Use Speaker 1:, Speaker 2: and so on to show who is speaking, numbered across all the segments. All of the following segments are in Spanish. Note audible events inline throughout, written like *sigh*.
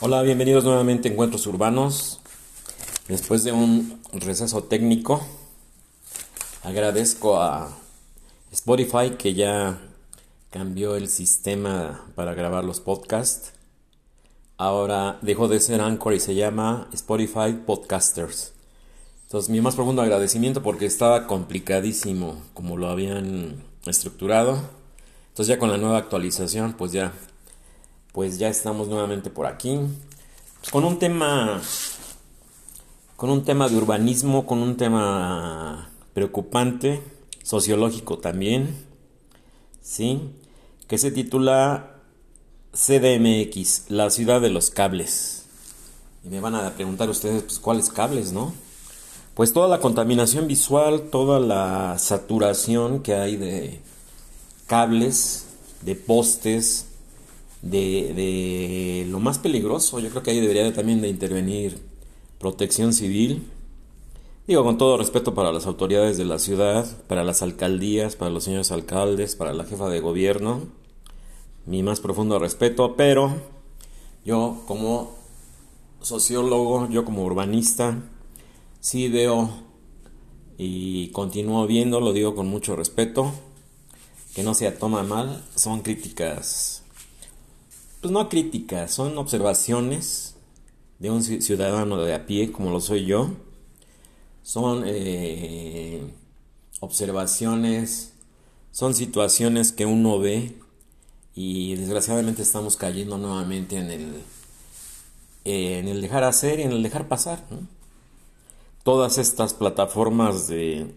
Speaker 1: Hola, bienvenidos nuevamente a Encuentros Urbanos. Después de un receso técnico, agradezco a Spotify que ya cambió el sistema para grabar los podcasts. Ahora dejó de ser Anchor y se llama Spotify Podcasters. Entonces, mi más profundo agradecimiento porque estaba complicadísimo como lo habían estructurado. Entonces, ya con la nueva actualización, pues ya pues ya estamos nuevamente por aquí pues con un tema con un tema de urbanismo, con un tema preocupante, sociológico también, ¿sí? Que se titula CDMX, la ciudad de los cables. Y me van a preguntar ustedes, pues, ¿cuáles cables, no? Pues toda la contaminación visual, toda la saturación que hay de cables, de postes, de, lo más peligroso. Yo creo que ahí debería también de intervenir protección civil. Digo, con todo respeto para las autoridades de la ciudad, para las alcaldías, para los señores alcaldes, para la jefa de gobierno. Mi más profundo respeto, pero yo como sociólogo, yo como urbanista, sí veo y continúo viendo, lo digo con mucho respeto, que no se toma mal, son críticas pues no críticas, son observaciones de un ciudadano de a pie, como lo soy yo. Son eh, observaciones, son situaciones que uno ve y desgraciadamente estamos cayendo nuevamente en el, en el dejar hacer y en el dejar pasar. Todas estas plataformas de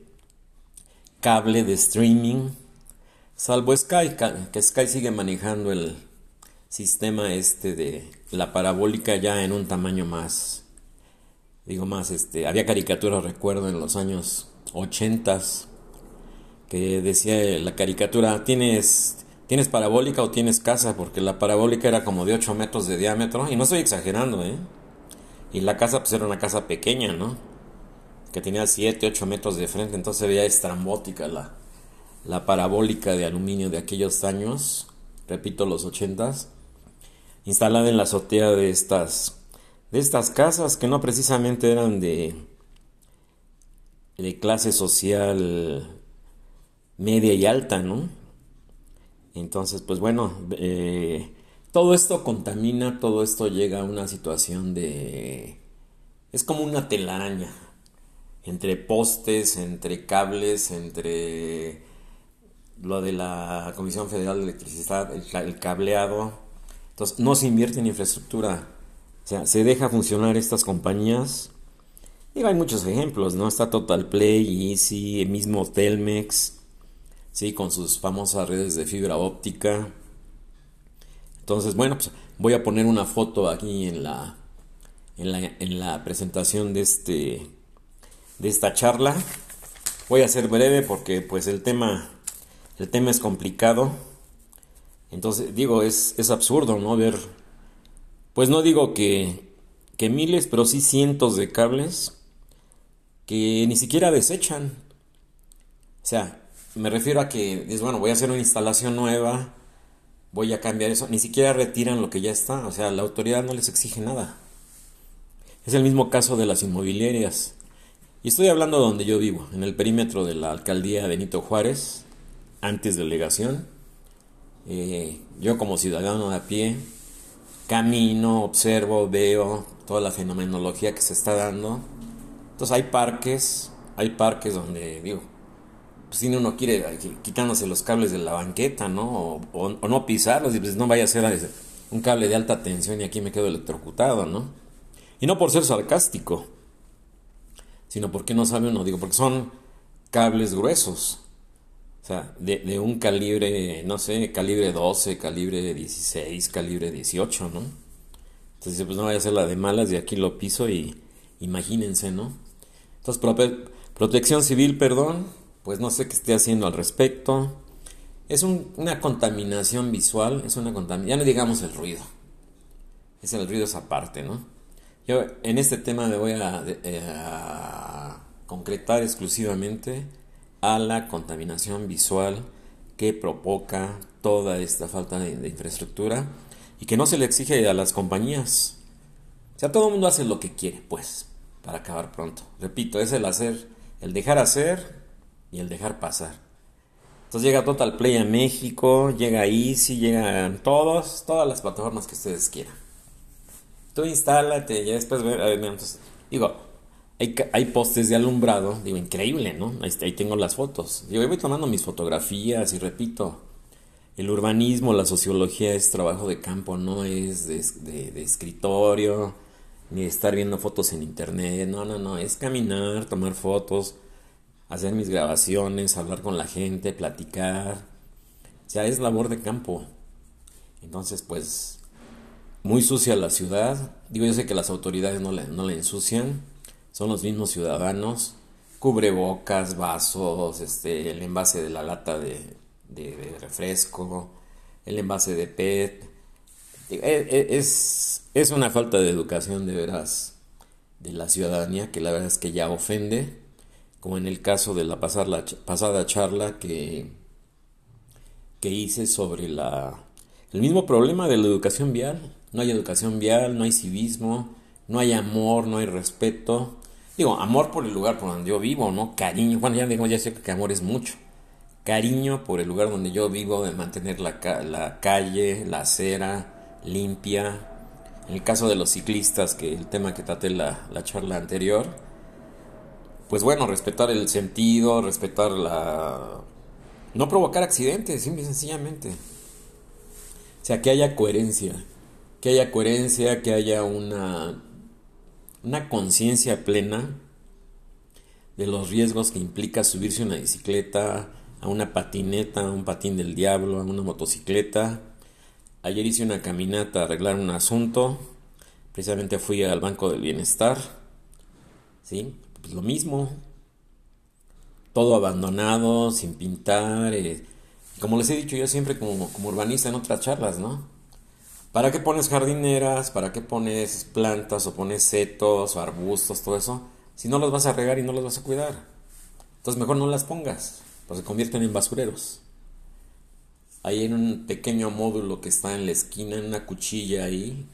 Speaker 1: cable, de streaming, salvo Sky, que Sky sigue manejando el, sistema este de la parabólica ya en un tamaño más, digo más, este, había caricaturas, recuerdo, en los años 80 que decía la caricatura, tienes, tienes parabólica o tienes casa, porque la parabólica era como de 8 metros de diámetro, y no estoy exagerando, ¿eh? Y la casa pues era una casa pequeña, ¿no? Que tenía 7, 8 metros de frente, entonces veía estrambótica la, la parabólica de aluminio de aquellos años, repito, los 80s instalada en la azotea de estas, de estas casas que no precisamente eran de, de clase social media y alta, ¿no? Entonces, pues bueno, eh, todo esto contamina, todo esto llega a una situación de... Es como una telaraña, entre postes, entre cables, entre lo de la Comisión Federal de Electricidad, el cableado, no se invierte en infraestructura. O sea, se deja funcionar estas compañías. Y hay muchos ejemplos, ¿no? Está Total Play, Easy, el mismo Telmex, ¿sí? Con sus famosas redes de fibra óptica. Entonces, bueno, pues voy a poner una foto aquí en la, en la, en la presentación de, este, de esta charla. Voy a ser breve porque pues el tema, el tema es complicado. Entonces, digo, es, es absurdo, ¿no? Ver, pues no digo que, que miles, pero sí cientos de cables que ni siquiera desechan. O sea, me refiero a que es bueno, voy a hacer una instalación nueva, voy a cambiar eso, ni siquiera retiran lo que ya está, o sea, la autoridad no les exige nada. Es el mismo caso de las inmobiliarias. Y estoy hablando donde yo vivo, en el perímetro de la alcaldía Benito Juárez, antes delegación. Eh, yo como ciudadano de a pie camino, observo, veo toda la fenomenología que se está dando. Entonces hay parques, hay parques donde digo, pues si uno quiere quitándose los cables de la banqueta, ¿no? O, no pisarlos y pues no vaya a ser un cable de alta tensión y aquí me quedo electrocutado, ¿no? Y no por ser sarcástico, sino porque no sabe uno, digo, porque son cables gruesos. De, un calibre, no sé, calibre 12, calibre 16, calibre 18, ¿no? Entonces, pues no vaya a ser la de malas, y aquí lo piso y imagínense, ¿no? Entonces, protección civil, perdón, pues no sé qué esté haciendo al respecto. Es una contaminación visual, es una contaminación, ya no digamos el ruido. Es el ruido esa parte, ¿no? Yo en este tema me voy a eh, concretar exclusivamente a la contaminación visual que provoca toda esta falta de, infraestructura y que no se le exige a las compañías. sea, todo el mundo hace lo que quiere, pues, para acabar pronto. Repito, es el hacer, el dejar hacer y el dejar pasar. Entonces llega Total Play a México, llega Easy, llegan todos, todas las plataformas que ustedes quieran. Tú instálate, ya después, digo, hay, hay, postes de alumbrado, digo, increíble, ¿no? Ahí, tengo las fotos. Digo, yo voy tomando mis fotografías y repito, el urbanismo, la sociología es trabajo de campo, no es de, de escritorio, ni estar viendo fotos en internet, no, no, no, es caminar, tomar fotos, hacer mis grabaciones, hablar con la gente, platicar, o sea, es labor de campo. Entonces, pues, muy sucia la ciudad, digo, yo sé que las autoridades no la, no ensucian, son los mismos ciudadanos, cubrebocas, vasos, este, el envase de la lata de, de refresco, el envase de PET, e, e, es, es una falta de educación de veras de la ciudadanía que la verdad es que ya ofende, como en el caso de la pasada, pasada charla que, que hice sobre la, el mismo problema de la educación vial. No hay educación vial, no hay civismo, no hay amor, no hay respeto. Digo, amor por el lugar por donde yo vivo, ¿no? Cariño. Bueno, ya digo, ya sé que amor es mucho. Cariño por el lugar donde yo vivo, de mantener la, la calle, la acera, limpia. En el caso de los ciclistas, que el tema que traté la, la charla anterior, pues bueno, respetar el sentido, respetar la... No provocar accidentes, simple y sencillamente. O sea, que haya coherencia, que haya coherencia, que haya una, una conciencia plena de los riesgos que implica subirse a una bicicleta, a una patineta, a un patín del diablo, a una motocicleta, Ayer hice una caminata a arreglar un asunto. Precisamente fui al Banco del Bienestar. ¿Sí? Pues lo mismo. Todo abandonado, sin pintar. Eh, como les he dicho yo siempre como, como urbanista en otras charlas, ¿no? ¿Para qué pones jardineras? ¿Para qué pones plantas o pones setos o arbustos, todo eso? Si no los vas a regar y no los vas a cuidar. Entonces mejor no las pongas, pues se convierten en basureros ahí en un pequeño módulo que está en la esquina, en una cuchilla ahí,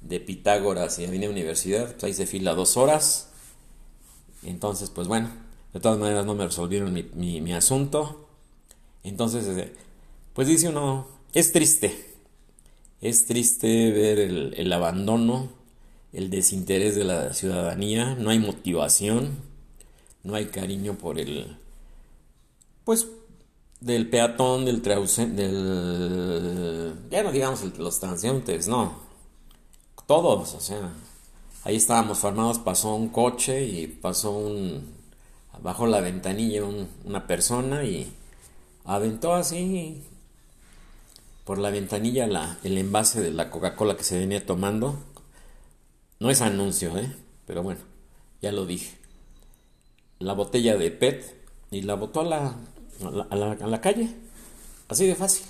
Speaker 1: de Pitágoras y Avenida Universidad, pues ahí se fila dos horas. Entonces, pues bueno, de todas maneras no me resolvieron mi, asunto. Entonces, eh, pues dice uno, es triste, es triste ver el, abandono, el desinterés de la ciudadanía, no hay motivación, no hay cariño por el, pues del peatón, del, del ya no digamos los transeúntes, no, todos, o sea, ahí estábamos formados, pasó un coche y pasó un, bajo la ventanilla una persona y aventó así por la ventanilla la, el envase de la Coca-Cola que se venía tomando. No es anuncio, ¿eh? pero bueno, ya lo dije. La botella de PET y la botó a la, a la, calle. Así de fácil.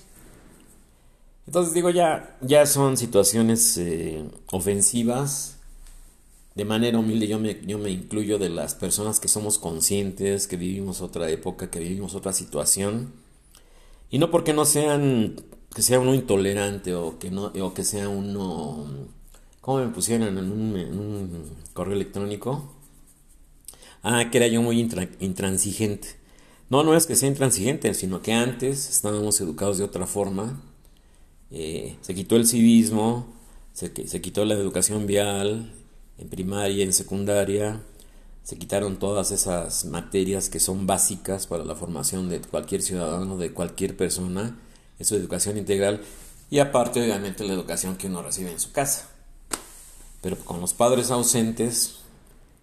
Speaker 1: Entonces digo, ya, ya son situaciones eh, ofensivas. De manera humilde yo me, yo me incluyo de las personas que somos conscientes, que vivimos otra época, que vivimos otra situación. Y no porque no sean, que sea uno intolerante o que, no, o que sea uno, ¿cómo me pusieron en un, en un correo electrónico? Ah, que era yo muy intransigente. No, no es que sea intransigente, sino que antes estábamos educados de otra forma. Eh, se quitó el civismo, se, se quitó la educación vial en primaria, en secundaria, se quitaron todas esas materias que son básicas para la formación de cualquier ciudadano, de cualquier persona, es su educación integral y aparte obviamente la educación que uno recibe en su casa. Pero con los padres ausentes,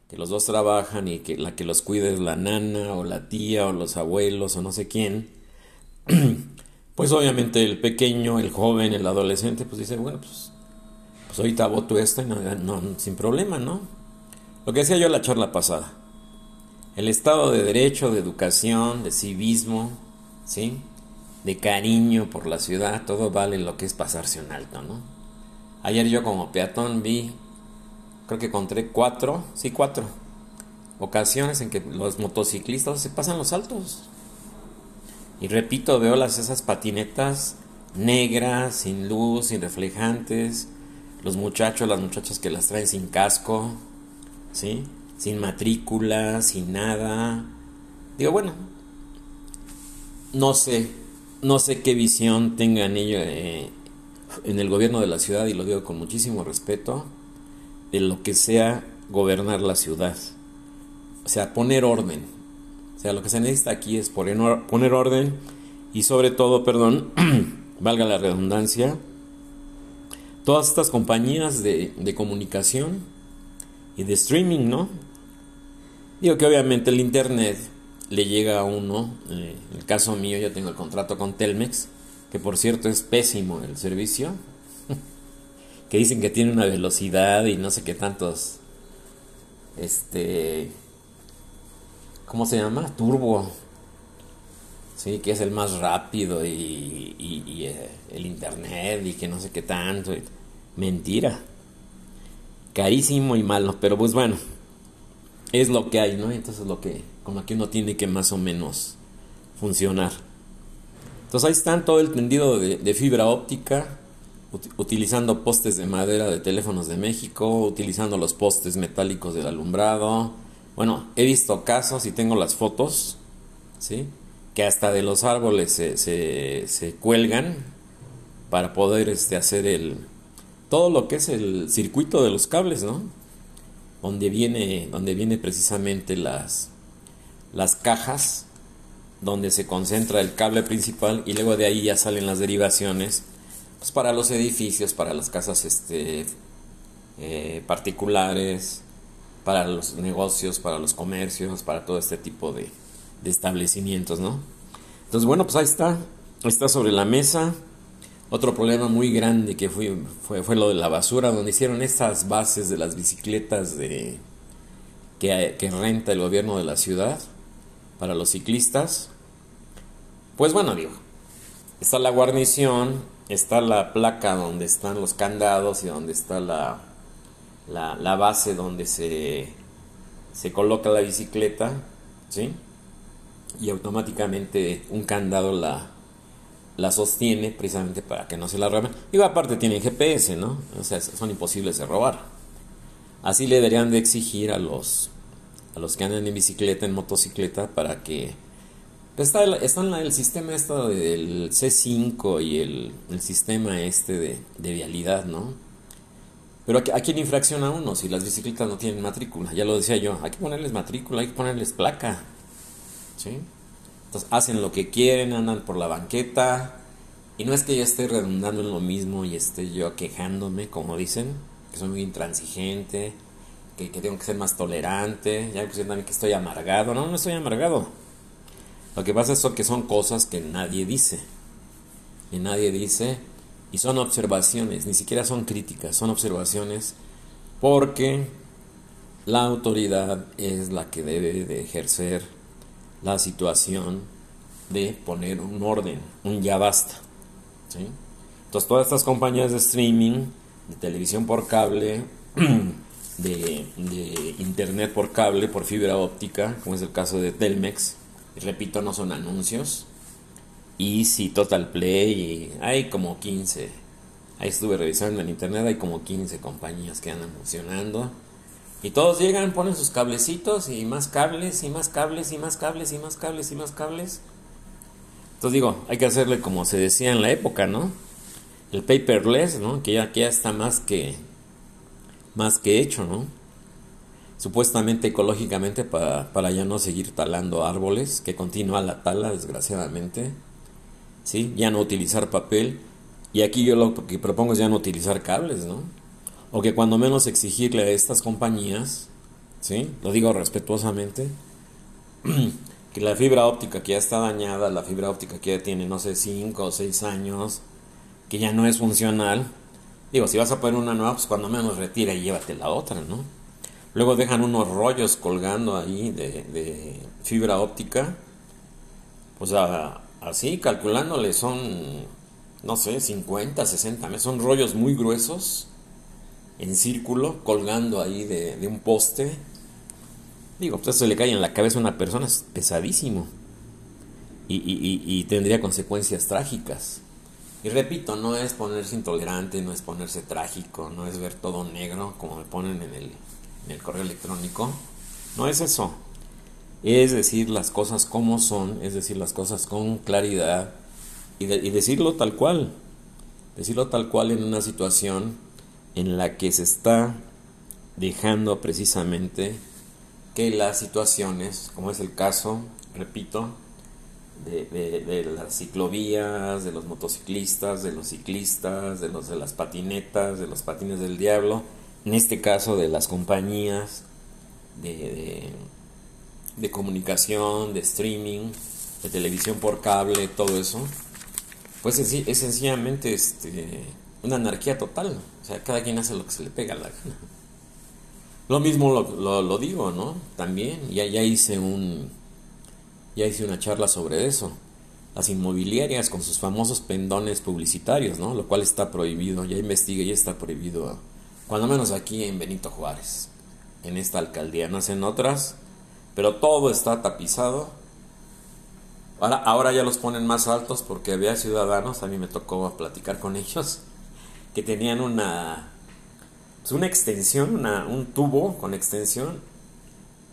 Speaker 1: que los dos trabajan y que la que los cuida es la nana o la tía o los abuelos o no sé quién, *clears throat* pues obviamente el pequeño, el joven, el adolescente, pues dice, bueno, pues, pues ahorita voto esto y no, sin problema, ¿no? Lo que decía yo en la charla pasada, el Estado de Derecho, de educación, de civismo, ¿sí? De cariño por la ciudad, todo vale lo que es pasarse un alto, ¿no? Ayer yo como peatón vi creo que encontré cuatro, sí, cuatro ocasiones en que los motociclistas se pasan los altos. Y repito, veo las esas patinetas negras, sin luz, sin reflejantes, los muchachos, las muchachas que las traen sin casco, ¿sí? Sin matrícula, sin nada. Digo, bueno, no sé, no sé qué visión tengan ellos eh, en el gobierno de la ciudad, y lo digo con muchísimo respeto, de lo que sea gobernar la ciudad. O sea, poner orden. O sea, lo que se necesita aquí es poner, poner orden y sobre todo, perdón, *clears throat* valga la redundancia, todas estas compañías de, comunicación y de streaming, ¿no? Digo que obviamente el Internet le llega a uno, eh, el caso mío yo tengo el contrato con Telmex, que por cierto es pésimo el servicio, *laughs* que dicen que tiene una velocidad y no sé qué tantos, este, ¿cómo se llama? Turbo, sí, que es el más rápido y, eh, el internet y que no sé qué tanto. Mentira. Carísimo y malo, pero pues bueno, es lo que hay, ¿no? Entonces lo que, como aquí uno tiene que más o menos funcionar. Entonces ahí están todo el tendido de, fibra óptica, utilizando postes de madera de teléfonos de México, utilizando los postes metálicos del alumbrado. Bueno, he visto casos y tengo las fotos, ¿sí? que hasta de los árboles se, se, cuelgan para poder este, hacer el todo lo que es el circuito de los cables, ¿no? Donde viene, donde viene precisamente las, las cajas donde se concentra el cable principal y luego de ahí ya salen las derivaciones pues para los edificios, para las casas este, eh, particulares, para los negocios, para los comercios, para todo este tipo de, establecimientos, ¿no? Entonces, bueno, pues ahí está, está sobre la mesa. Otro problema muy grande que fue, fue, fue lo de la basura, donde hicieron estas bases de las bicicletas de, que renta el gobierno de la ciudad para los ciclistas. Pues bueno, digo, está la guarnición, está la placa donde están los candados y donde está la, la, base donde se, se coloca la bicicleta, ¿sí? y automáticamente un candado la, la sostiene precisamente para que no se la roben. Y aparte tienen GPS, ¿no? O sea, son imposibles de robar. Así le deberían de exigir a los, los que andan en bicicleta, en motocicleta, para que... Está el, está el sistema esto del C5 y el, sistema este de, de, vialidad, ¿no? Pero ¿a, ¿a quién infracciona uno si las bicicletas no tienen matrícula? Ya lo decía yo, hay que ponerles matrícula, hay que ponerles placa. ¿sí? Entonces hacen lo que quieren, andan por la banqueta. Y no es que yo esté redundando en lo mismo y esté yo quejándome, como dicen, que soy muy intransigente, que, tengo que ser más tolerante, ya que también que estoy amargado. No, no estoy amargado. Lo que pasa es que son cosas que nadie dice. Y nadie dice. Y son observaciones, ni siquiera son críticas, son observaciones porque la autoridad es la que debe de ejercer la situación de poner un orden, un ya basta. ¿sí? Entonces todas estas compañías de streaming, de televisión por cable, *clears throat* de, internet por cable, por fibra óptica, como es el caso de Telmex, y repito, no son anuncios, y si Total Play, hay como 15, ahí estuve revisando en internet, hay como 15 compañías que andan funcionando y todos llegan, ponen sus cablecitos y más cables y más cables y más cables y más cables y más cables. Entonces digo, hay que hacerle como se decía en la época, ¿no? El paperless, ¿no? Que ya, que ya está más que, más que hecho, ¿no? Supuestamente ecológicamente para, para ya no seguir talando árboles, que continúa la tala desgraciadamente, ¿sí? Ya no utilizar papel. Y aquí yo lo que propongo es ya no utilizar cables, ¿no? o que cuando menos exigirle a estas compañías, ¿sí? Lo digo respetuosamente, *clears throat* que la fibra óptica que ya está dañada, la fibra óptica que ya tiene, no sé, 5 o 6 años, que ya no es funcional, digo, si vas a poner una nueva, pues cuando menos retira y llévate la otra, ¿no? Luego dejan unos rollos colgando ahí de, fibra óptica, pues así calculándole son, no sé, 50, 60 son rollos muy gruesos en círculo, colgando ahí de, un poste. Digo, pues eso le cae en la cabeza a una persona, es pesadísimo. Y, tendría consecuencias trágicas. Y repito, no es ponerse intolerante, no es ponerse trágico, no es ver todo negro como me ponen en el, en el correo electrónico. No es eso. Es decir las cosas como son, es decir las cosas con claridad y, y decirlo tal cual. Decirlo tal cual en una situación en la que se está dejando precisamente que las situaciones, como es el caso, repito, de, las ciclovías, de los motociclistas, de los ciclistas, de los de las patinetas, de los patines del diablo, en este caso de las compañías de, de, comunicación, de streaming, de televisión por cable, todo eso, pues es, es sencillamente este, una anarquía total. O sea, cada quien hace lo que se le pega a la gana. Lo mismo lo, lo, digo, ¿no? También, ya, ya hice un, ya hice una charla sobre eso. Las inmobiliarias con sus famosos pendones publicitarios, ¿no? Lo cual está prohibido, ya investigué, ya está prohibido, cuando menos aquí en Benito Juárez, en esta alcaldía, no sé en otras, pero todo está tapizado. Ahora, ahora ya los ponen más altos porque había ciudadanos, a mí me tocó platicar con ellos, que tenían una, pues una extensión, una, un tubo con extensión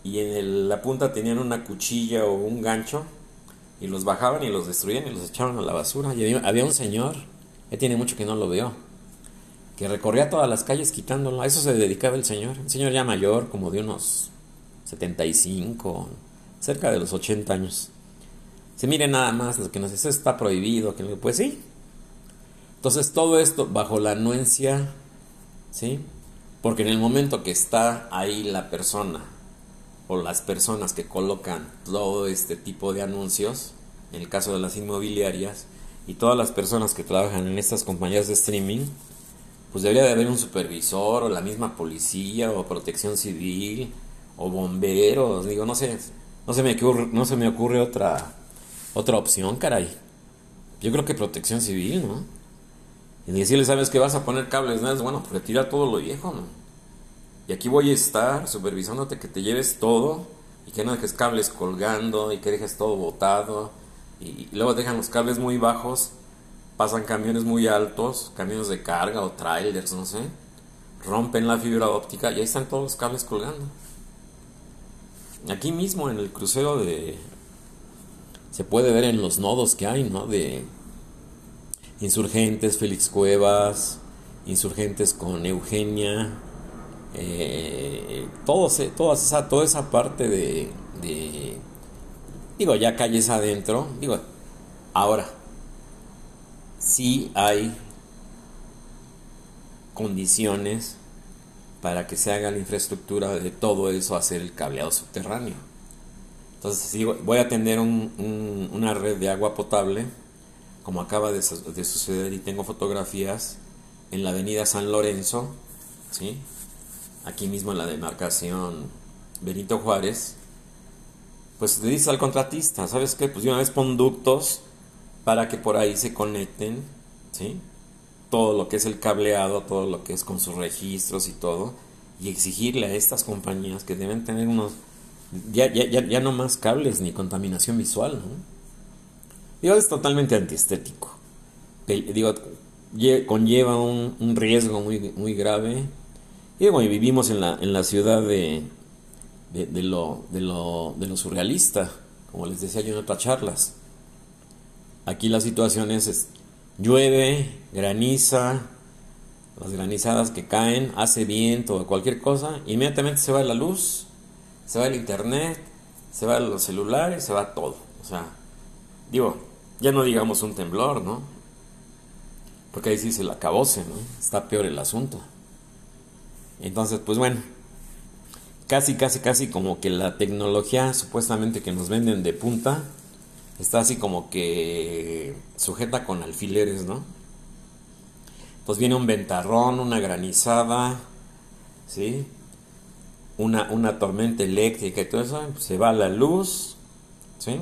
Speaker 1: y en la punta tenían una cuchilla o un gancho y los bajaban y los destruían y los echaban a la basura. Y había, un señor, ya tiene mucho que no lo veo, que recorría todas las calles quitándolo. A eso se dedicaba el señor. Un señor ya mayor, como de unos 75, cerca de los 80 años. Se mire nada más, lo que nos dice está prohibido. Que, pues sí. Entonces todo esto bajo la anuencia, ¿sí? Porque en el momento que está ahí la persona o las personas que colocan todo este tipo de anuncios, en el caso de las inmobiliarias, y todas las personas que trabajan en estas compañías de streaming, pues debería de haber un supervisor o la misma policía o protección civil o bomberos, digo, no sé, no se me ocurre, no se me ocurre otra otra opción, caray. Yo creo que protección civil, ¿no? Y decirle, ¿sabes que vas a poner cables? Nada, bueno, retira todo lo viejo, ¿no? Y aquí voy a estar supervisándote que te lleves todo y que no dejes cables colgando y que dejes todo botado. Y, luego dejan los cables muy bajos, pasan camiones muy altos, camiones de carga o trailers, no sé. Rompen la fibra óptica y ahí están todos los cables colgando. Aquí mismo en el crucero de... Se puede ver en los nodos que hay, ¿no? De insurgentes, Félix Cuevas, insurgentes con Eugenia, eh, todo toda, esa, toda esa parte de, digo, ya calles adentro, digo, ahora, sí hay condiciones para que se haga la infraestructura de todo eso, hacer el cableado subterráneo. Entonces, voy a tener una red de agua potable, como acaba de, de suceder y tengo fotografías en la avenida San Lorenzo, ¿sí? Aquí mismo en la demarcación Benito Juárez, pues le dice al contratista, ¿sabes qué? Pues de una vez ductos para que por ahí se conecten, ¿sí? Todo lo que es el cableado, todo lo que es con sus registros y todo, y exigirle a estas compañías que deben tener unos, ya, ya, ya, ya no más cables ni contaminación visual, ¿no? Digo, es totalmente antiestético. Digo, conlleva un, un riesgo muy, muy grave y bueno, vivimos en la, en la ciudad de, de, lo, de, lo, de lo surrealista, como les decía yo en otras charlas. Aquí la situación es, llueve, graniza, las granizadas que caen, hace viento o cualquier cosa, inmediatamente se va la luz, se va el internet, se va los celulares, se va todo. O sea, digo, ya no digamos un temblor, ¿no? Porque ahí sí se la acabose, ¿no? Está peor el asunto. Entonces, pues bueno, casi, casi, casi como que la tecnología supuestamente que nos venden de punta está así como que sujeta con alfileres, ¿no? Pues viene un ventarrón, una granizada, ¿sí? Una, una tormenta eléctrica y todo eso, pues se va la luz, ¿sí?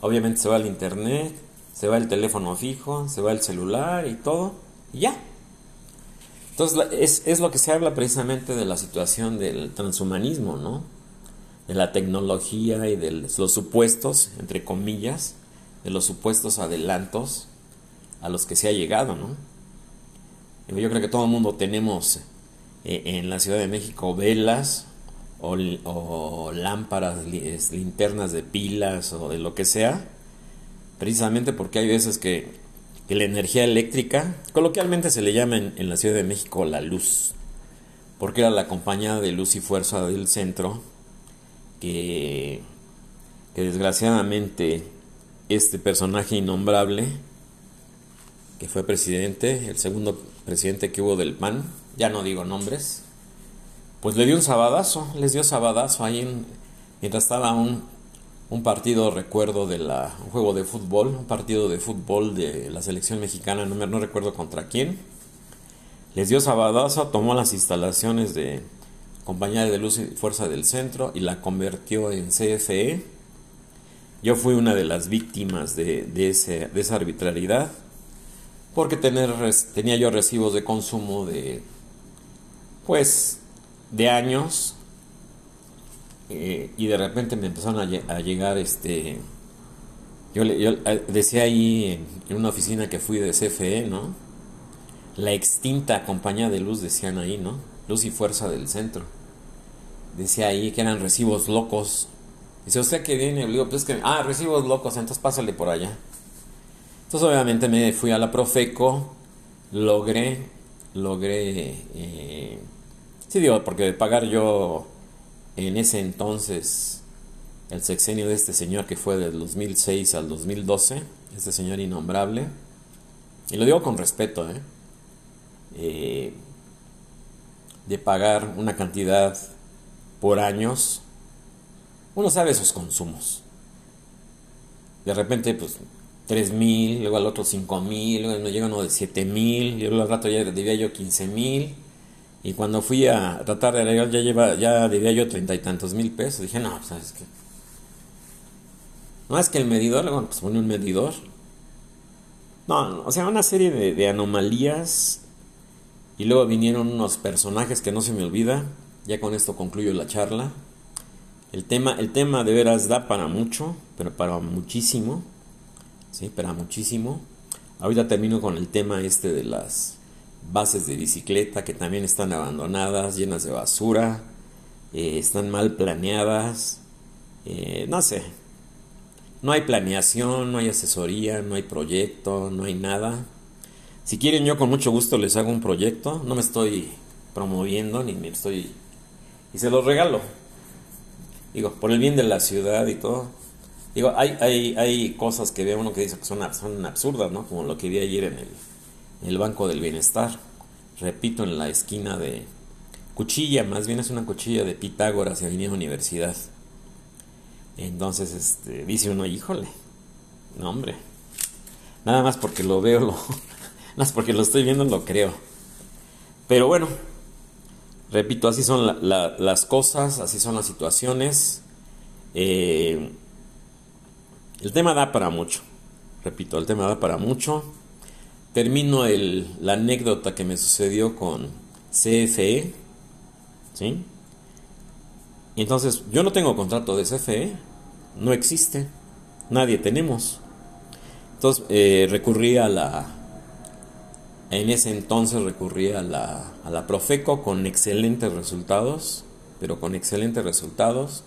Speaker 1: Obviamente se va el internet, se va el teléfono fijo, se va el celular y todo, y ya. Entonces, es, lo que se habla precisamente de la situación del transhumanismo, ¿no? De la tecnología y de los supuestos, entre comillas, de los supuestos adelantos a los que se ha llegado, ¿no? Yo creo que todo el mundo tenemos eh, en la Ciudad de México velas o, lámparas, linternas de pilas o de lo que sea, precisamente porque hay veces que, la energía eléctrica, coloquialmente se le llama en, la Ciudad de México la luz, porque era la compañía de luz y fuerza del centro que, que desgraciadamente este personaje innombrable, que fue presidente, el segundo presidente que hubo del PAN, ya no digo nombres, pues le dio un sabadazo, les dio sabadazo ahí en, mientras estaba un, un partido, recuerdo, de la, un juego de fútbol, un partido de fútbol de la selección mexicana, no, no recuerdo contra quién. Les dio sabadazo, tomó las instalaciones de Compañía de Luz y Fuerza del Centro y la convirtió en CFE. Yo fui una de las víctimas de, de, ese, esa arbitrariedad, porque tener, tenía yo recibos de consumo de, pues, de años y de repente me empezaron a, llegar este yo, eh, decía ahí en, una oficina que fui de CFE no la extinta compañía de luz decían ahí no luz y fuerza del centro. Decía ahí que eran recibos locos. Dice usted que viene le digo pues que ah recibos locos entonces pásale por allá entonces obviamente me fui a la Profeco logré logré eh, Sí, digo, porque pagar yo en ese entonces el sexenio de este señor que fue del 2006 al 2012, este señor innombrable, y lo digo con respeto, ¿eh? Eh, de pagar una cantidad por años, uno sabe esos consumos. De repente, pues, 3 mil, luego al otro 5 mil, luego llega uno de 7 mil, y luego al rato ya debía yo 15 mil y cuando fui a tratar de arreglar, ya lleva, ya debía yo treinta y tantos mil pesos. Dije, no, ¿sabes qué? No es que el medidor, bueno, pues pone un medidor. No, o sea, una serie de, anomalías. Y luego vinieron unos personajes que no se me olvida. Ya con esto concluyo la charla. El tema, el tema de veras da para mucho, pero para muchísimo. Sí, para muchísimo. Ahorita termino con el tema este de las bases de bicicleta que también están abandonadas, llenas de basura, eh, están mal planeadas, eh, no sé, no hay planeación, no hay asesoría, no hay proyecto, no hay nada. Si quieren yo con mucho gusto les hago un proyecto, no me estoy promoviendo ni me estoy... y se los regalo. Digo, por el bien de la ciudad y todo. Digo, hay, hay, hay cosas que ve uno que dice que son, son absurdas, ¿no? Como lo que vi ayer en el, el Banco del Bienestar. Repito, en la esquina de Cuchilla, más bien es una cuchilla de Pitágoras y Avenida Universidad. Entonces, este, dice uno, híjole, no hombre, nada más porque lo veo, lo, *laughs* nada más porque lo estoy viendo, lo creo. Pero bueno, repito, así son las cosas, así son las situaciones. Eh, el tema da para mucho, repito, el tema da para mucho termino el, la anécdota que me sucedió con CFE, ¿sí? Entonces, yo no tengo contrato de CFE, no existe, nadie tenemos. Entonces, eh, recurrí a la, en ese entonces recurrí a la, a la Profeco con excelentes resultados, pero con excelentes resultados.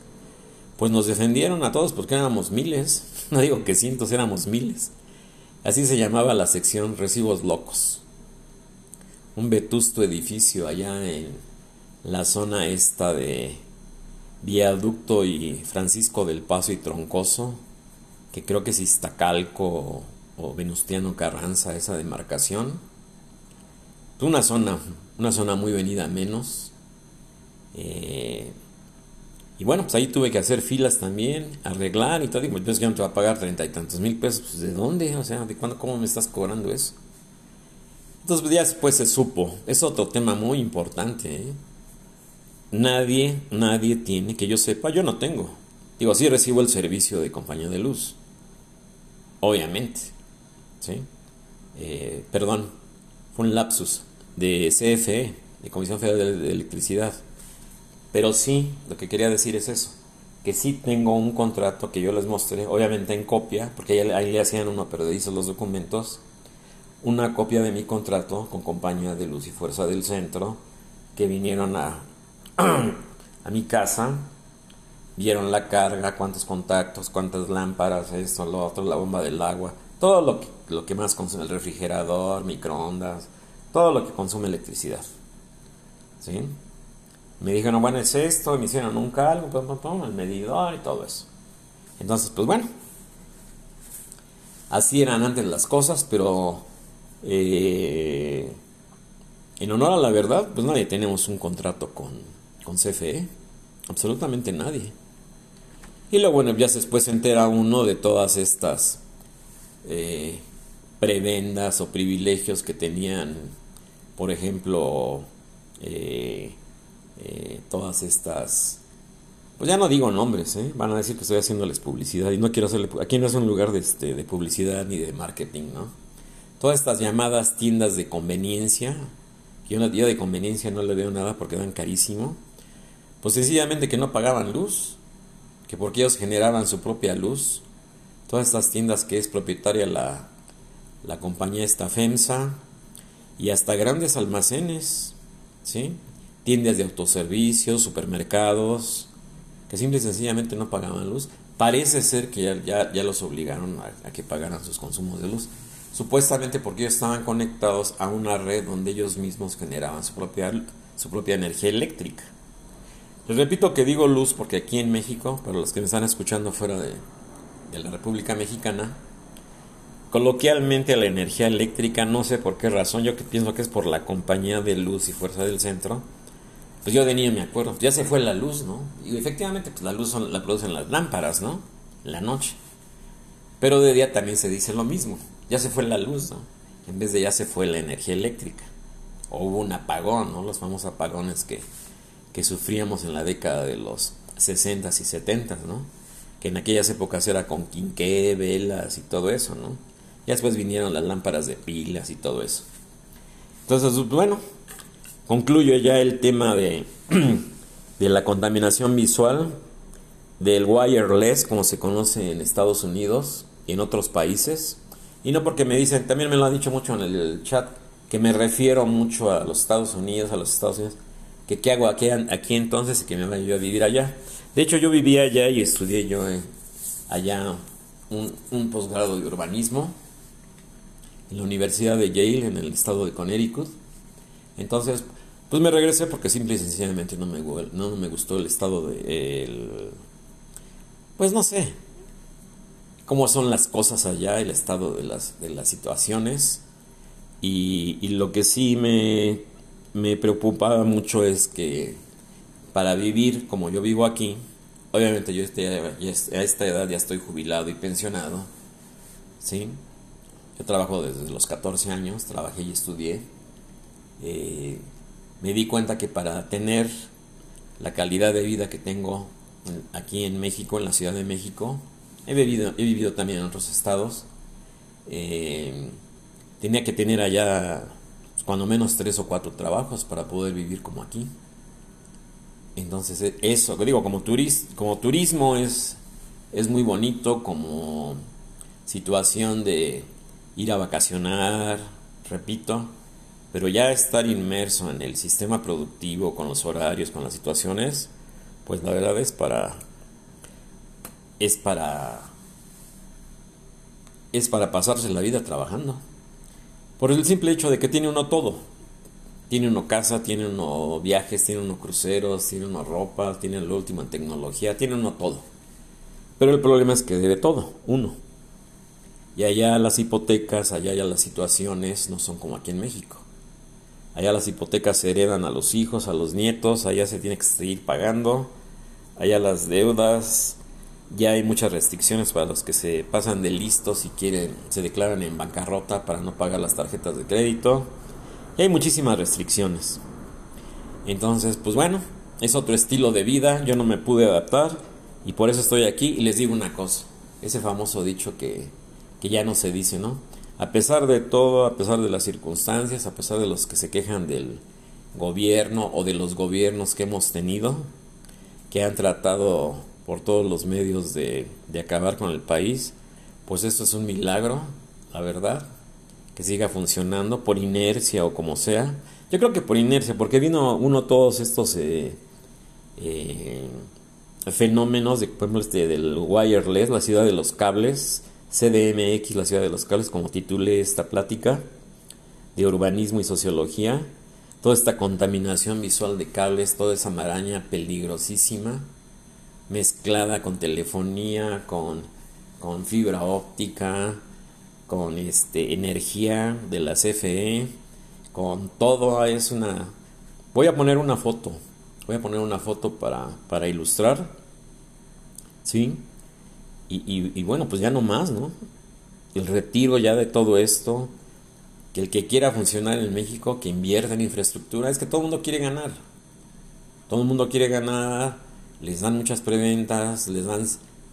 Speaker 1: Pues nos defendieron a todos porque éramos miles, *laughs* no digo que cientos, éramos miles. Así se llamaba la sección Recibos Locos. Un vetusto edificio allá en la zona esta de Viaducto y Francisco del Paso y Troncoso, que creo que es Iztacalco o Venustiano Carranza, esa demarcación. Una zona, una zona muy venida menos. Eh, y bueno, pues ahí tuve que hacer filas también, arreglar y todo. Y pues ya no te va a pagar treinta y tantos mil pesos. Pues, ¿De dónde? O sea, ¿de cuándo, cómo me estás cobrando eso? Entonces pues, ya después se supo. Es otro tema muy importante. ¿eh? Nadie, nadie tiene, que yo sepa, yo no tengo. Digo, sí recibo el servicio de compañía de luz. Obviamente. ¿Sí? Eh, perdón, fue un lapsus de CFE, de Comisión Federal de Electricidad. Pero sí, lo que quería decir es eso, que sí tengo un contrato que yo les mostré, obviamente en copia, porque ahí, le hacían uno, pero hizo los documentos, una copia de mi contrato con Compañía de Luz y Fuerza del Centro, que vinieron a, *clears throat* a mi casa, vieron la carga, cuántos contactos, cuántas lámparas, esto, lo otro, la bomba del agua, todo lo que, lo que más consume el refrigerador, microondas, todo lo que consume electricidad. ¿Sí? Me dijeron, bueno, es esto, me hicieron un cálculo, el medidor y todo eso. Entonces, pues bueno, así eran antes las cosas, pero eh, en honor a la verdad, pues nadie tenemos un contrato con, con CFE, absolutamente nadie. Y luego, bueno, ya después se entera uno de todas estas eh, prebendas o privilegios que tenían, por ejemplo, eh, todas estas pues ya no digo nombres, ¿eh? van a decir que estoy haciéndoles publicidad y no quiero hacerle... Aquí no es un lugar de, este, de publicidad ni de marketing, ¿no? Todas estas llamadas tiendas de conveniencia, que yo, día de conveniencia no le veo nada porque dan carísimo, pues sencillamente que no pagaban luz, que porque ellos generaban su propia luz. Todas estas tiendas que es propietaria la, la compañía esta FEMSA y hasta grandes almacenes, ¿sí? Tiendas de autoservicios, supermercados, que simple y sencillamente no pagaban luz. Parece ser que ya, ya, los obligaron a, que pagaran sus consumos de luz. Supuestamente porque ellos estaban conectados a una red donde ellos mismos generaban su propia, su propia energía eléctrica. Les repito que digo luz porque aquí en México, para los que me están escuchando fuera de, de la República Mexicana, coloquialmente la energía eléctrica, no sé por qué razón, yo que pienso que es por la compañía de luz y fuerza del centro, pues yo de niño me acuerdo, ya se fue la luz, ¿no? Y efectivamente, pues la luz la producen las lámparas, ¿no? La noche. Pero de día también se dice lo mismo, ya se fue la luz, ¿no? En vez de ya se fue la energía eléctrica. O hubo un apagón, ¿no? Los famosos apagones que, que sufríamos en la década de los 60 y 70, ¿no? Que en aquellas épocas era con quinqué, velas y todo eso, ¿no? Ya después vinieron las lámparas de pilas y todo eso. Entonces, bueno, Concluyo ya el tema de, *clears throat* de la contaminación visual, del wireless, como se conoce en Estados Unidos y en otros países. Y no porque me dicen, también me lo han dicho mucho en el chat, que me refiero mucho a los Estados Unidos, a los Estados Unidos, que qué hago aquí, aquí entonces y que me yo a vivir allá. De hecho, yo vivía allá y estudié yo allá un, un posgrado de urbanismo en la Universidad de Yale, en el estado de Connecticut. Entonces, pues me regresé porque simple y sencillamente no me, no me gustó el estado de... El, pues no sé, cómo son las cosas allá, el estado de las, de las situaciones. Y, lo que sí me, me preocupaba mucho es que para vivir como yo vivo aquí, obviamente yo este, a esta edad ya estoy jubilado y pensionado, ¿sí? Yo trabajo desde los 14 años, trabajé y estudié. Eh, me di cuenta que para tener la calidad de vida que tengo aquí en México, en la Ciudad de México, he vivido, también en otros estados, eh, tenía que tener allá cuando menos tres o cuatro trabajos para poder vivir como aquí. Entonces e, eso, digo, como, turis, como turismo es, es muy bonito, como situación de ir a vacacionar, repito, pero ya estar inmerso en el sistema productivo, con los horarios, con las situaciones, pues la verdad es para. es para. es para pasarse la vida trabajando. Por el simple hecho de que tiene uno todo. Tiene uno casa, tiene uno viajes, tiene uno cruceros, tiene uno ropa, tiene la última tecnología, tiene uno todo. Pero el problema es que debe todo, uno. Y allá las hipotecas, allá ya las situaciones no son como aquí en México. Allá las hipotecas se heredan a los hijos, a los nietos, allá se tiene que seguir pagando, allá las deudas, ya hay muchas restricciones para los que se pasan de listos y quieren, se declaran en bancarrota para no pagar las tarjetas de crédito. Y hay muchísimas restricciones. Entonces, pues bueno, es otro estilo de vida, yo no me pude adaptar y por eso estoy aquí y les digo una cosa, ese famoso dicho que, que ya no se dice, ¿no? A pesar de todo, a pesar de las circunstancias, a pesar de los que se quejan del gobierno o de los gobiernos que hemos tenido, que han tratado por todos los medios de, acabar con el país, pues esto es un milagro, la verdad, que siga funcionando por inercia o como sea. Yo creo que por inercia, porque vino uno todos estos eh, eh, fenómenos, de, por ejemplo, este, del wireless, la ciudad de los cables, CDMX, la ciudad de los cables, como titulé esta plática de urbanismo y sociología, toda esta contaminación visual de cables, toda esa maraña peligrosísima, mezclada con telefonía, con, con fibra óptica, con este, energía de la CFE, con todo, es una... Voy a poner una foto, voy a poner una foto para, para ilustrar, ¿sí? Y, y, bueno, pues ya no más, ¿no? El retiro ya de todo esto, que el que quiera funcionar en México, que invierta en infraestructura, es que todo el mundo quiere ganar. Todo el mundo quiere ganar, les dan muchas preventas, les dan...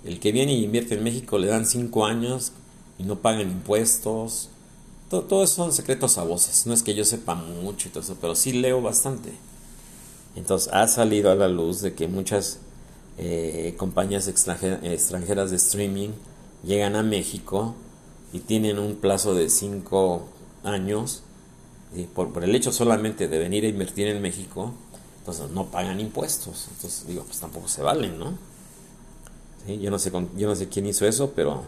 Speaker 1: El que viene y invierte en México le dan cinco años y no pagan impuestos. Todo, todo eso son secretos a voces. No es que yo sepa mucho y todo eso, pero sí leo bastante. Entonces ha salido a la luz de que muchas eh, compañías extranjeras de streaming llegan a México y tienen un plazo de 5 años y por, por, el hecho solamente de venir a invertir en México, entonces no pagan impuestos. Entonces digo, pues tampoco se valen, ¿no? Yo, no sé yo no sé quién hizo eso, pero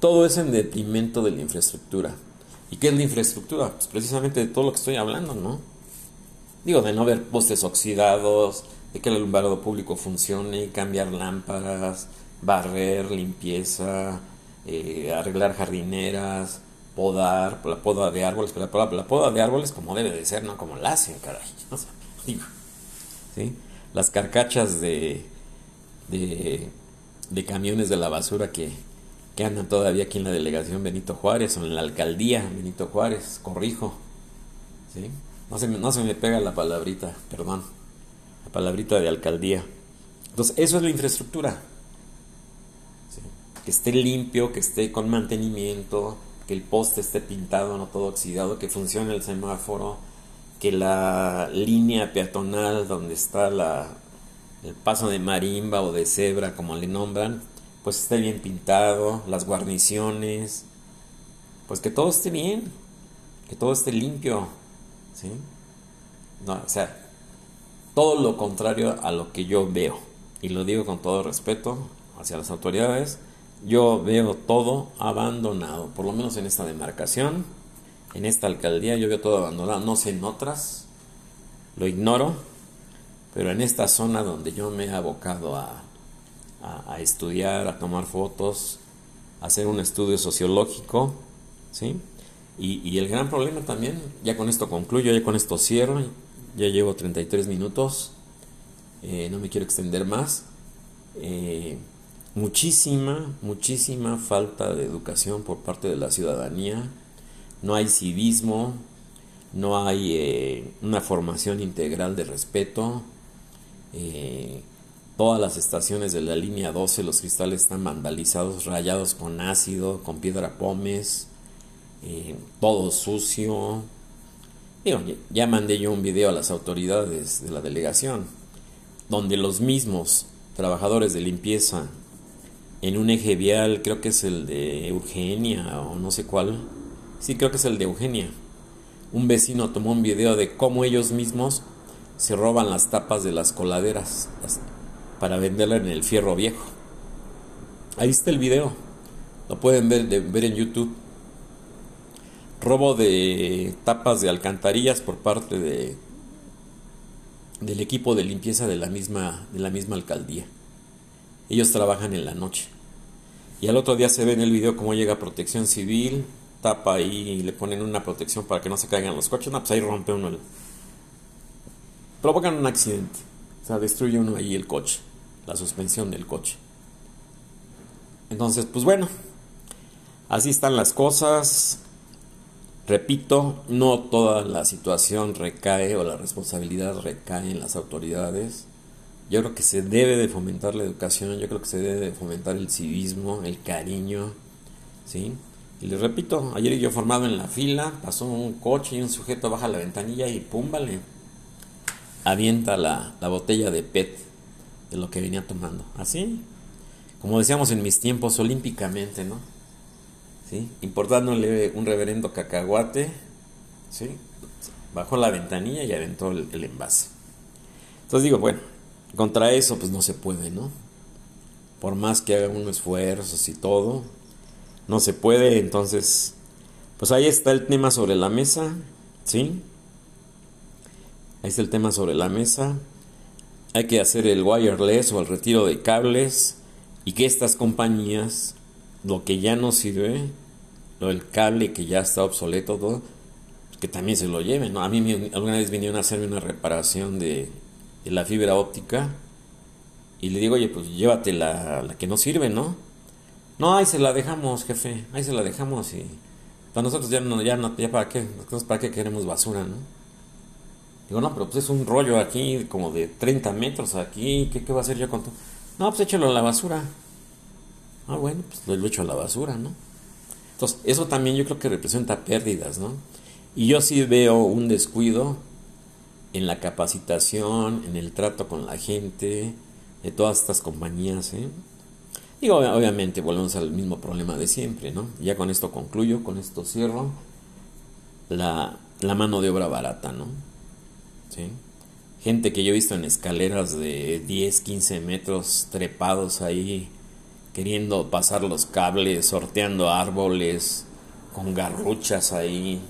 Speaker 1: todo es en detrimento de la infraestructura. ¿Y qué es la infraestructura? Pues precisamente de todo lo que estoy hablando, ¿no? Digo, de no ver postes oxidados, de que el alumbrado público funcione, cambiar lámparas, barrer, limpieza, eh, arreglar jardineras, podar, la poda de árboles, la, poda de árboles como debe de ser, no como la hacen, caray. *laughs* digo, ¿sí? Las carcachas de, de, de, camiones de la basura que, que andan todavía aquí en la delegación Benito Juárez o en la alcaldía Benito Juárez, corrijo. ¿sí? No se, me, no se me pega la palabrita, perdón. La palabrita de alcaldía. Entonces, eso es la infraestructura. Que esté limpio, que esté con mantenimiento, que el poste esté pintado, no todo oxidado, que funcione el semáforo, que la línea peatonal donde está la, el paso de marimba o de cebra, como le nombran, pues esté bien pintado, las guarniciones, pues que todo esté bien, que todo esté limpio, ¿sí? No, o sea, todo lo contrario a lo que yo veo. Y lo digo con todo respeto hacia las autoridades. Yo veo todo abandonado, por lo menos en esta demarcación, en esta alcaldía, yo veo todo abandonado. No sé en otras, lo ignoro, pero en esta zona donde yo me he abocado a, a, a estudiar, a tomar fotos, a hacer un estudio sociológico, ¿sí? Y, el gran problema también, ya con esto concluyo, ya con esto cierro, ya llevo 33 minutos, eh, no me quiero extender más. Eh, muchísima, muchísima falta de educación por parte de la ciudadanía, no hay civismo, no hay eh, una formación integral de respeto. todas las estaciones de la línea 12, los cristales están vandalizados, rayados con ácido, con piedra pómez. Eh, todo sucio. Ya mandé yo un video a las autoridades de la delegación, donde los mismos trabajadores de limpieza en un eje vial, creo que es el de Eugenia o no sé cuál, sí creo que es el de Eugenia, un vecino tomó un video de cómo ellos mismos se roban las tapas de las coladeras para venderla en el fierro viejo. Ahí está el video, lo pueden ver, ver en YouTube robo de tapas de alcantarillas por parte de del equipo de limpieza de la misma alcaldía. Ellos trabajan en la noche. Y al otro día se ve en el video cómo llega protección civil, tapa ahí y le ponen una protección para que no se caigan los coches. No, pues ahí rompe uno el... Provocan un accidente. O sea, destruye uno ahí el coche, la suspensión del coche. Entonces, pues bueno, así están las cosas. Repito, no toda la situación recae o la responsabilidad recae en las autoridades. Yo creo que se debe de fomentar la educación, yo creo que se debe de fomentar el civismo, el cariño, ¿sí? Y les repito, ayer yo formado en la fila, pasó un coche y un sujeto baja la ventanilla y pum, vale, avienta la, la botella de PET de lo que venía tomando. Así, como decíamos en mis tiempos, olímpicamente, ¿no? Importándole un reverendo cacahuate, ¿sí? bajó la ventanilla y aventó el, el envase. Entonces digo, bueno, contra eso pues no se puede, ¿no? Por más que haga unos esfuerzos y todo, no se puede, entonces, pues ahí está el tema sobre la mesa, ¿sí? Ahí está el tema sobre la mesa. Hay que hacer el wireless o el retiro de cables y que estas compañías, lo que ya no sirve, lo del cable que ya está obsoleto, todo, que también se lo lleven. ¿no? A mí alguna vez vinieron a hacerme una reparación de, la fibra óptica y le digo, oye, pues llévate la, la, que no sirve, ¿no? No, ahí se la dejamos, jefe, ahí se la dejamos y para nosotros ya no, ya no, ya para qué, para qué queremos basura, ¿no? Digo, no, pero pues es un rollo aquí como de 30 metros aquí, ¿qué, qué va a hacer yo con todo? No, pues échalo a la basura. Ah, bueno, pues lo echo a la basura, ¿no? Entonces, eso también yo creo que representa pérdidas, ¿no? Y yo sí veo un descuido en la capacitación, en el trato con la gente, de todas estas compañías, ¿eh? Digo, obviamente volvemos al mismo problema de siempre, ¿no? Ya con esto concluyo, con esto cierro. La, mano de obra barata, ¿no? Gente que yo he visto en escaleras de 10, 15 metros trepados ahí, queriendo pasar los cables, sorteando árboles, con garruchas ahí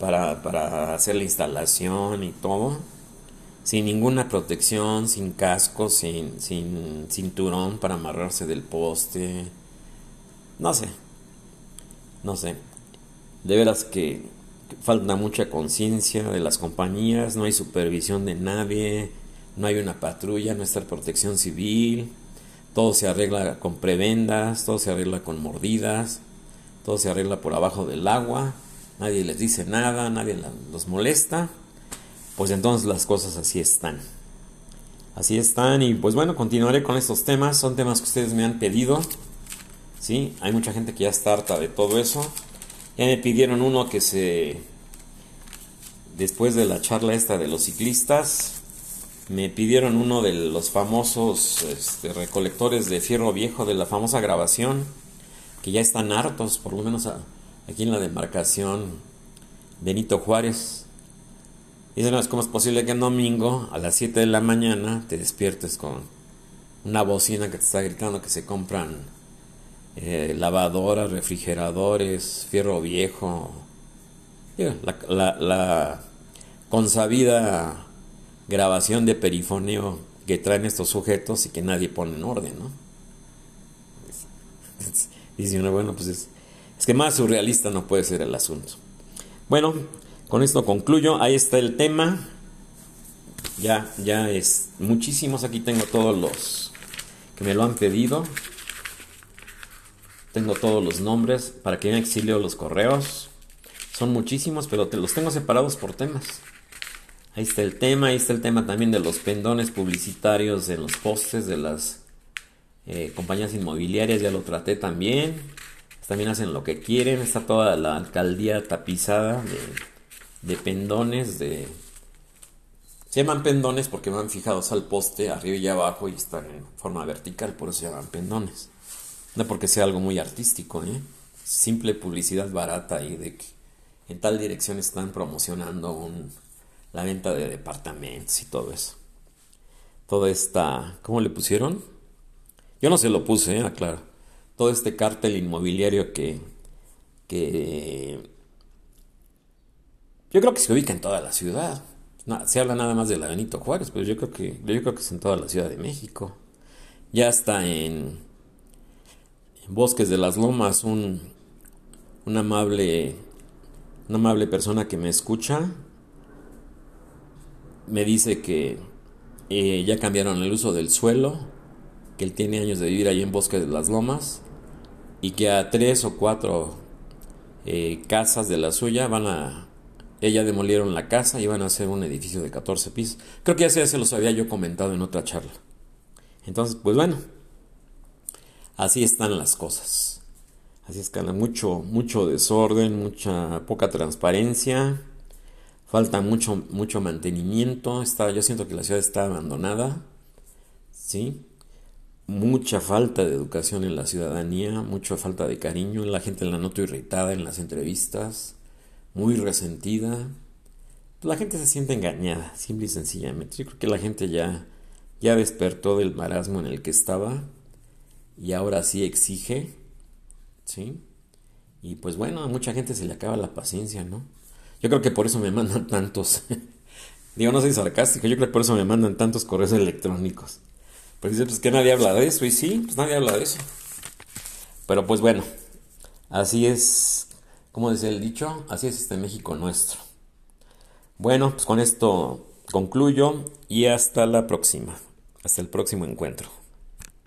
Speaker 1: para, para hacer la instalación y todo sin ninguna protección, sin casco, sin, sin cinturón para amarrarse del poste. No sé, no sé. De veras que falta mucha conciencia de las compañías, no hay supervisión de nadie, no hay una patrulla, no está protección civil, todo se arregla con prebendas, todo se arregla con mordidas, todo se arregla por abajo del agua, nadie les dice nada, nadie los molesta pues entonces las cosas así están. Así están y pues bueno, continuaré con estos temas. Son temas que ustedes me han pedido. ¿sí? Hay mucha gente que ya está harta de todo eso. Ya me pidieron uno que se... Después de la charla esta de los ciclistas, me pidieron uno de los famosos este, recolectores de fierro viejo de la famosa grabación, que ya están hartos, por lo menos aquí en la demarcación Benito Juárez no, ¿cómo es posible que en domingo a las 7 de la mañana te despiertes con una bocina que te está gritando que se compran eh, lavadoras, refrigeradores, fierro viejo? La, la, consabida grabación de perifoneo que traen estos sujetos y que nadie pone en orden, ¿no? *laughs* Dice uno, bueno, pues es, que más surrealista no puede ser el asunto. Bueno, con esto concluyo. Ahí está el tema. Ya, ya es muchísimos. Aquí tengo todos los que me lo han pedido. Tengo todos los nombres para que vean exilio los correos. Son muchísimos, pero te los tengo separados por temas. Ahí está el tema, ahí está el tema también de los pendones publicitarios en los postes de las eh, compañías inmobiliarias, ya lo traté también. También hacen lo que quieren, está toda la alcaldía tapizada de pendones de... Se llaman pendones porque van fijados al poste arriba y abajo y están en forma vertical, por eso se llaman pendones. No porque sea algo muy artístico, ¿eh? Simple publicidad barata y de que en tal dirección están promocionando un, la venta de departamentos y todo eso. Toda esta... ¿Cómo le pusieron? Yo no se lo puse, ¿eh? Aclaro. Todo este cártel inmobiliario que, que yo creo que se ubica en toda la ciudad. se habla nada más de la Benito Juárez, pero yo creo que yo creo que es en toda la Ciudad de México. Ya está en, Bosques de las Lomas un, un amable una amable persona que me escucha me dice que eh, ya cambiaron el uso del suelo, que él tiene años de vivir ahí en Bosques de las Lomas y que a tres o cuatro eh, casas de la suya van a ella demolieron la casa y iban a hacer un edificio de 14 pisos. Creo que ya se los había yo comentado en otra charla. Entonces, pues bueno, así están las cosas. Así es que mucho, mucho desorden, mucha poca transparencia, falta mucho, mucho mantenimiento. Está, yo siento que la ciudad está abandonada, ¿sí? mucha falta de educación en la ciudadanía, mucha falta de cariño, la gente la noto irritada en las entrevistas, muy resentida. La gente se siente engañada, simple y sencillamente. Yo creo que la gente ya, ya despertó del marasmo en el que estaba y ahora sí exige, ¿sí? Y pues bueno, a mucha gente se le acaba la paciencia, ¿no? Yo creo que por eso me mandan tantos, *laughs* digo, no soy sarcástico, yo creo que por eso me mandan tantos correos electrónicos. Pues dice, pues que nadie habla de eso, y sí, pues nadie habla de eso. Pero pues bueno, así es, como dice el dicho, así es este México nuestro. Bueno, pues con esto concluyo y hasta la próxima, hasta el próximo encuentro.